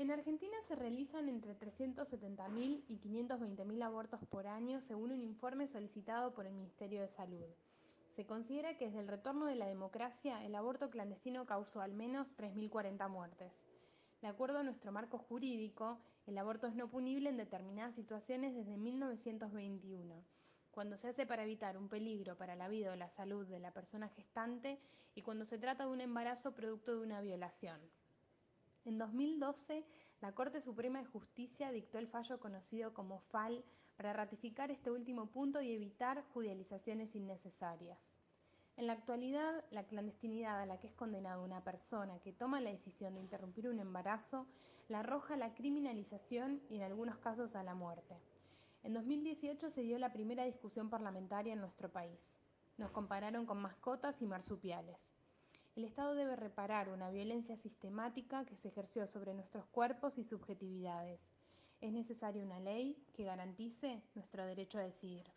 En Argentina se realizan entre 370.000 y 520.000 abortos por año según un informe solicitado por el Ministerio de Salud. Se considera que desde el retorno de la democracia el aborto clandestino causó al menos 3.040 muertes. De acuerdo a nuestro marco jurídico, el aborto es no punible en determinadas situaciones desde 1921, cuando se hace para evitar un peligro para la vida o la salud de la persona gestante y cuando se trata de un embarazo producto de una violación. En 2012, la Corte Suprema de Justicia dictó el fallo conocido como FAL para ratificar este último punto y evitar judicializaciones innecesarias. En la actualidad, la clandestinidad a la que es condenada una persona que toma la decisión de interrumpir un embarazo la arroja a la criminalización y en algunos casos a la muerte. En 2018 se dio la primera discusión parlamentaria en nuestro país. Nos compararon con mascotas y marsupiales. El Estado debe reparar una violencia sistemática que se ejerció sobre nuestros cuerpos y subjetividades. Es necesaria una ley que garantice nuestro derecho a decidir.